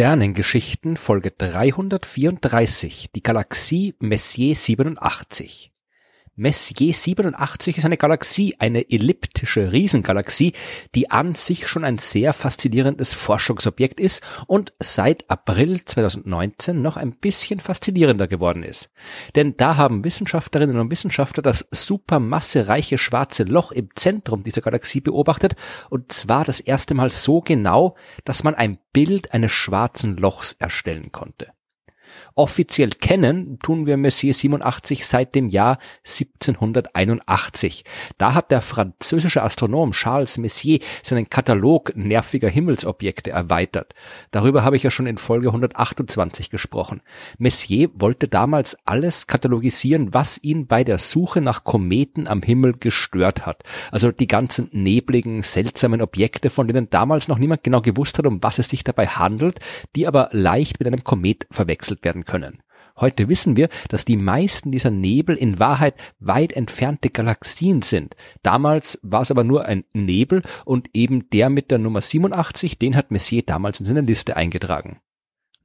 Sternengeschichten Folge 334, die Galaxie Messier 87. Messier 87 ist eine Galaxie, eine elliptische Riesengalaxie, die an sich schon ein sehr faszinierendes Forschungsobjekt ist und seit April 2019 noch ein bisschen faszinierender geworden ist. Denn da haben Wissenschaftlerinnen und Wissenschaftler das supermassereiche schwarze Loch im Zentrum dieser Galaxie beobachtet und zwar das erste Mal so genau, dass man ein Bild eines schwarzen Lochs erstellen konnte. Offiziell kennen tun wir Messier 87 seit dem Jahr 1781. Da hat der französische Astronom Charles Messier seinen Katalog nerviger Himmelsobjekte erweitert. Darüber habe ich ja schon in Folge 128 gesprochen. Messier wollte damals alles katalogisieren, was ihn bei der Suche nach Kometen am Himmel gestört hat. Also die ganzen nebligen, seltsamen Objekte, von denen damals noch niemand genau gewusst hat, um was es sich dabei handelt, die aber leicht mit einem Komet verwechselt werden können. Heute wissen wir, dass die meisten dieser Nebel in Wahrheit weit entfernte Galaxien sind. Damals war es aber nur ein Nebel und eben der mit der Nummer 87, den hat Messier damals in seine Liste eingetragen.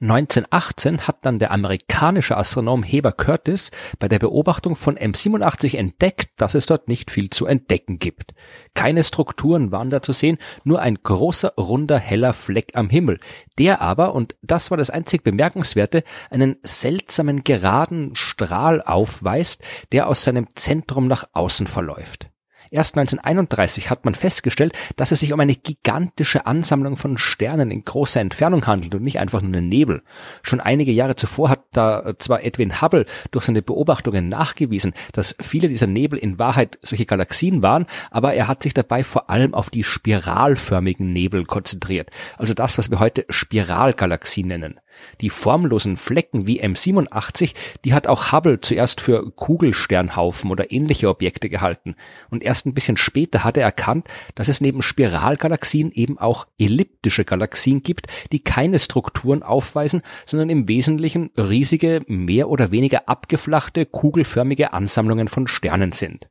1918 hat dann der amerikanische Astronom Heber Curtis bei der Beobachtung von M87 entdeckt, dass es dort nicht viel zu entdecken gibt. Keine Strukturen waren da zu sehen, nur ein großer, runder, heller Fleck am Himmel, der aber, und das war das einzig Bemerkenswerte, einen seltsamen geraden Strahl aufweist, der aus seinem Zentrum nach außen verläuft. Erst 1931 hat man festgestellt, dass es sich um eine gigantische Ansammlung von Sternen in großer Entfernung handelt und nicht einfach nur einen Nebel. Schon einige Jahre zuvor hat da zwar Edwin Hubble durch seine Beobachtungen nachgewiesen, dass viele dieser Nebel in Wahrheit solche Galaxien waren, aber er hat sich dabei vor allem auf die spiralförmigen Nebel konzentriert, also das, was wir heute Spiralgalaxien nennen. Die formlosen Flecken wie M87, die hat auch Hubble zuerst für Kugelsternhaufen oder ähnliche Objekte gehalten. Und erst ein bisschen später hat er erkannt, dass es neben Spiralgalaxien eben auch elliptische Galaxien gibt, die keine Strukturen aufweisen, sondern im Wesentlichen riesige, mehr oder weniger abgeflachte, kugelförmige Ansammlungen von Sternen sind.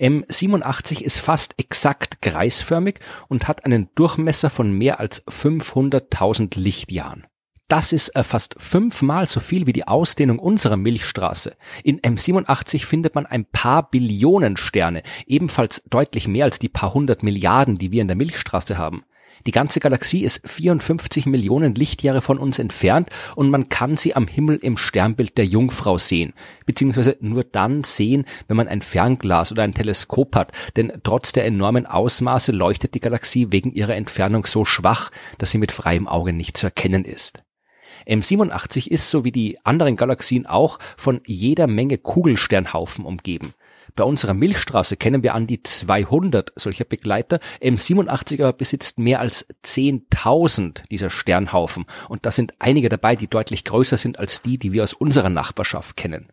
M87 ist fast exakt kreisförmig und hat einen Durchmesser von mehr als 500.000 Lichtjahren. Das ist äh, fast fünfmal so viel wie die Ausdehnung unserer Milchstraße. In M87 findet man ein paar Billionen Sterne, ebenfalls deutlich mehr als die paar hundert Milliarden, die wir in der Milchstraße haben. Die ganze Galaxie ist 54 Millionen Lichtjahre von uns entfernt und man kann sie am Himmel im Sternbild der Jungfrau sehen, beziehungsweise nur dann sehen, wenn man ein Fernglas oder ein Teleskop hat, denn trotz der enormen Ausmaße leuchtet die Galaxie wegen ihrer Entfernung so schwach, dass sie mit freiem Auge nicht zu erkennen ist. M87 ist, so wie die anderen Galaxien auch, von jeder Menge Kugelsternhaufen umgeben. Bei unserer Milchstraße kennen wir an die 200 solcher Begleiter. M87 aber besitzt mehr als 10.000 dieser Sternhaufen. Und da sind einige dabei, die deutlich größer sind als die, die wir aus unserer Nachbarschaft kennen.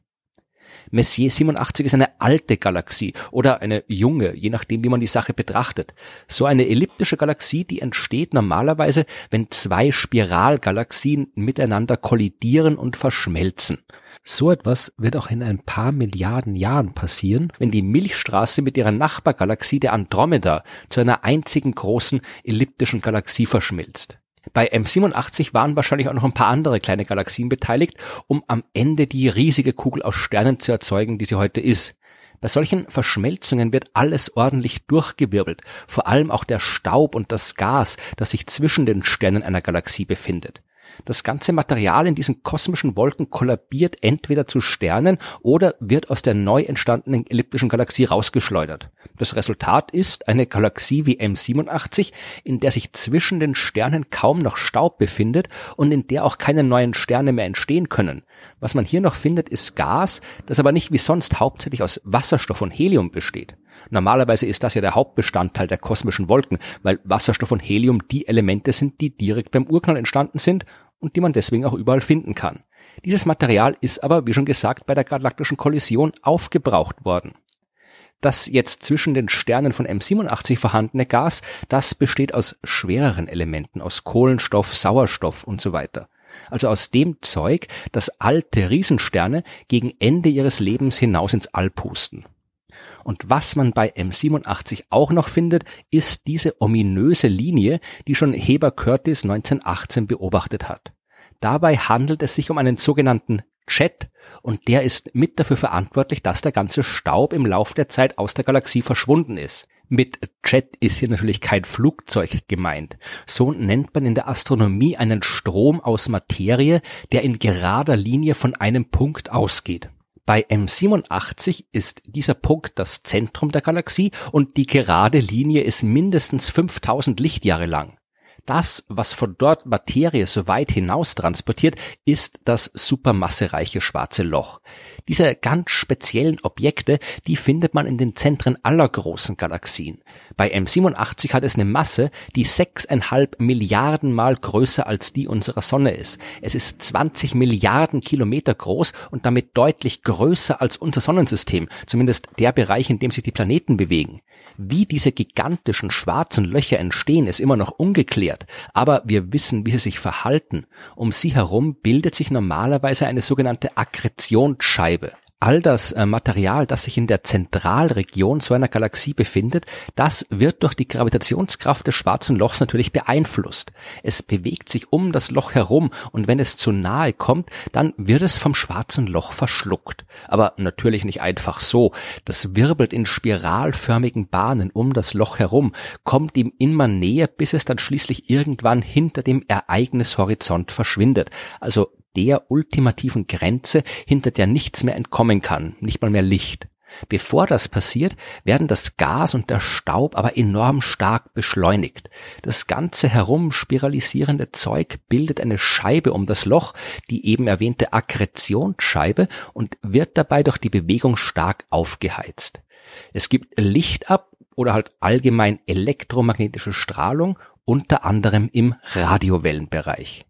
Messier 87 ist eine alte Galaxie oder eine junge, je nachdem, wie man die Sache betrachtet. So eine elliptische Galaxie, die entsteht normalerweise, wenn zwei Spiralgalaxien miteinander kollidieren und verschmelzen. So etwas wird auch in ein paar Milliarden Jahren passieren, wenn die Milchstraße mit ihrer Nachbargalaxie der Andromeda zu einer einzigen großen elliptischen Galaxie verschmilzt. Bei M87 waren wahrscheinlich auch noch ein paar andere kleine Galaxien beteiligt, um am Ende die riesige Kugel aus Sternen zu erzeugen, die sie heute ist. Bei solchen Verschmelzungen wird alles ordentlich durchgewirbelt, vor allem auch der Staub und das Gas, das sich zwischen den Sternen einer Galaxie befindet. Das ganze Material in diesen kosmischen Wolken kollabiert entweder zu Sternen oder wird aus der neu entstandenen elliptischen Galaxie rausgeschleudert. Das Resultat ist eine Galaxie wie M87, in der sich zwischen den Sternen kaum noch Staub befindet und in der auch keine neuen Sterne mehr entstehen können. Was man hier noch findet, ist Gas, das aber nicht wie sonst hauptsächlich aus Wasserstoff und Helium besteht. Normalerweise ist das ja der Hauptbestandteil der kosmischen Wolken, weil Wasserstoff und Helium die Elemente sind, die direkt beim Urknall entstanden sind und die man deswegen auch überall finden kann. Dieses Material ist aber, wie schon gesagt, bei der galaktischen Kollision aufgebraucht worden. Das jetzt zwischen den Sternen von M87 vorhandene Gas, das besteht aus schwereren Elementen, aus Kohlenstoff, Sauerstoff und so weiter. Also aus dem Zeug, das alte Riesensterne gegen Ende ihres Lebens hinaus ins All pusten. Und was man bei M87 auch noch findet, ist diese ominöse Linie, die schon Heber Curtis 1918 beobachtet hat. Dabei handelt es sich um einen sogenannten Jet und der ist mit dafür verantwortlich, dass der ganze Staub im Lauf der Zeit aus der Galaxie verschwunden ist. Mit Jet ist hier natürlich kein Flugzeug gemeint. So nennt man in der Astronomie einen Strom aus Materie, der in gerader Linie von einem Punkt ausgeht. Bei M87 ist dieser Punkt das Zentrum der Galaxie und die gerade Linie ist mindestens 5000 Lichtjahre lang. Das, was von dort Materie so weit hinaus transportiert, ist das supermassereiche schwarze Loch. Diese ganz speziellen Objekte, die findet man in den Zentren aller großen Galaxien. Bei M87 hat es eine Masse, die sechseinhalb Milliarden Mal größer als die unserer Sonne ist. Es ist 20 Milliarden Kilometer groß und damit deutlich größer als unser Sonnensystem, zumindest der Bereich, in dem sich die Planeten bewegen. Wie diese gigantischen schwarzen Löcher entstehen, ist immer noch ungeklärt, aber wir wissen, wie sie sich verhalten. Um sie herum bildet sich normalerweise eine sogenannte Akkretionsscheibe all das äh, Material, das sich in der Zentralregion so einer Galaxie befindet, das wird durch die Gravitationskraft des schwarzen Lochs natürlich beeinflusst. Es bewegt sich um das Loch herum und wenn es zu nahe kommt, dann wird es vom schwarzen Loch verschluckt. Aber natürlich nicht einfach so. Das wirbelt in spiralförmigen Bahnen um das Loch herum, kommt ihm immer näher, bis es dann schließlich irgendwann hinter dem Ereignishorizont verschwindet. Also der ultimativen Grenze, hinter der nichts mehr entkommen kann, nicht mal mehr Licht. Bevor das passiert, werden das Gas und der Staub aber enorm stark beschleunigt. Das ganze herumspiralisierende Zeug bildet eine Scheibe um das Loch, die eben erwähnte Akkretionsscheibe, und wird dabei durch die Bewegung stark aufgeheizt. Es gibt Licht ab oder halt allgemein elektromagnetische Strahlung, unter anderem im Radiowellenbereich.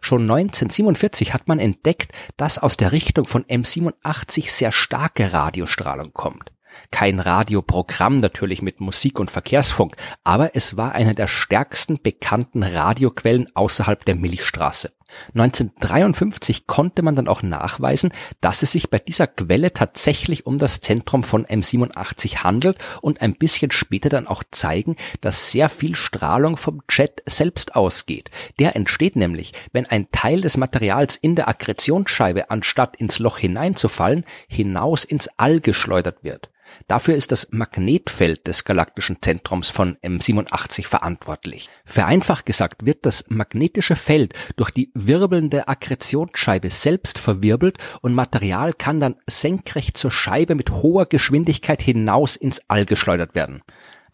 Schon 1947 hat man entdeckt, dass aus der Richtung von M87 sehr starke Radiostrahlung kommt. Kein Radioprogramm natürlich mit Musik und Verkehrsfunk, aber es war eine der stärksten bekannten Radioquellen außerhalb der Milchstraße. 1953 konnte man dann auch nachweisen, dass es sich bei dieser Quelle tatsächlich um das Zentrum von M87 handelt und ein bisschen später dann auch zeigen, dass sehr viel Strahlung vom Jet selbst ausgeht. Der entsteht nämlich, wenn ein Teil des Materials in der Akkretionsscheibe anstatt ins Loch hineinzufallen, hinaus ins All geschleudert wird. Dafür ist das Magnetfeld des galaktischen Zentrums von M87 verantwortlich. Vereinfacht gesagt wird das magnetische Feld durch die wirbelnde Akkretionsscheibe selbst verwirbelt und Material kann dann senkrecht zur Scheibe mit hoher Geschwindigkeit hinaus ins All geschleudert werden.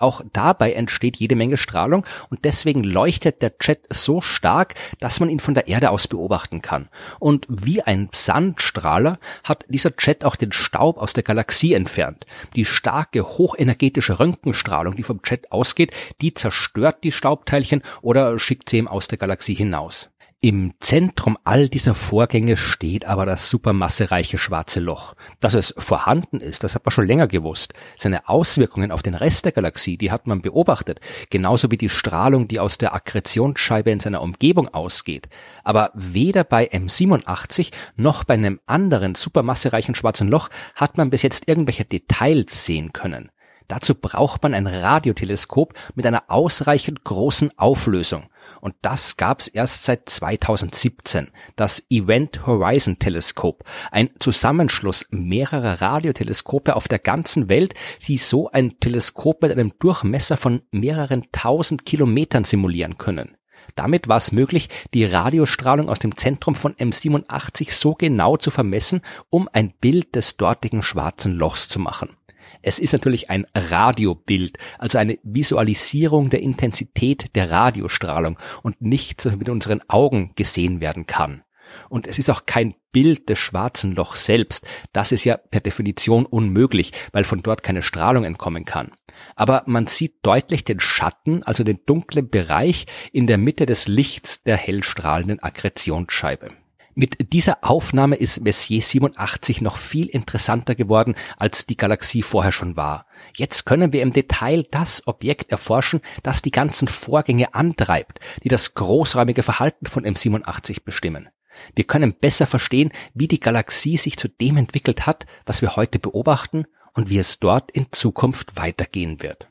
Auch dabei entsteht jede Menge Strahlung und deswegen leuchtet der Jet so stark, dass man ihn von der Erde aus beobachten kann. Und wie ein Sandstrahler hat dieser Jet auch den Staub aus der Galaxie entfernt. Die starke, hochenergetische Röntgenstrahlung, die vom Jet ausgeht, die zerstört die Staubteilchen oder schickt sie ihm aus der Galaxie hinaus. Im Zentrum all dieser Vorgänge steht aber das supermassereiche schwarze Loch. Dass es vorhanden ist, das hat man schon länger gewusst. Seine Auswirkungen auf den Rest der Galaxie, die hat man beobachtet, genauso wie die Strahlung, die aus der Akkretionsscheibe in seiner Umgebung ausgeht. Aber weder bei M87 noch bei einem anderen supermassereichen schwarzen Loch hat man bis jetzt irgendwelche Details sehen können. Dazu braucht man ein Radioteleskop mit einer ausreichend großen Auflösung. Und das gab's erst seit 2017, das Event Horizon Teleskop, ein Zusammenschluss mehrerer Radioteleskope auf der ganzen Welt, die so ein Teleskop mit einem Durchmesser von mehreren tausend Kilometern simulieren können. Damit war es möglich, die Radiostrahlung aus dem Zentrum von M87 so genau zu vermessen, um ein Bild des dortigen schwarzen Lochs zu machen. Es ist natürlich ein Radiobild, also eine Visualisierung der Intensität der Radiostrahlung und nichts, was mit unseren Augen gesehen werden kann. Und es ist auch kein Bild des schwarzen Lochs selbst. Das ist ja per Definition unmöglich, weil von dort keine Strahlung entkommen kann. Aber man sieht deutlich den Schatten, also den dunklen Bereich in der Mitte des Lichts der hellstrahlenden Akkretionsscheibe. Mit dieser Aufnahme ist Messier 87 noch viel interessanter geworden, als die Galaxie vorher schon war. Jetzt können wir im Detail das Objekt erforschen, das die ganzen Vorgänge antreibt, die das großräumige Verhalten von M87 bestimmen. Wir können besser verstehen, wie die Galaxie sich zu dem entwickelt hat, was wir heute beobachten und wie es dort in Zukunft weitergehen wird.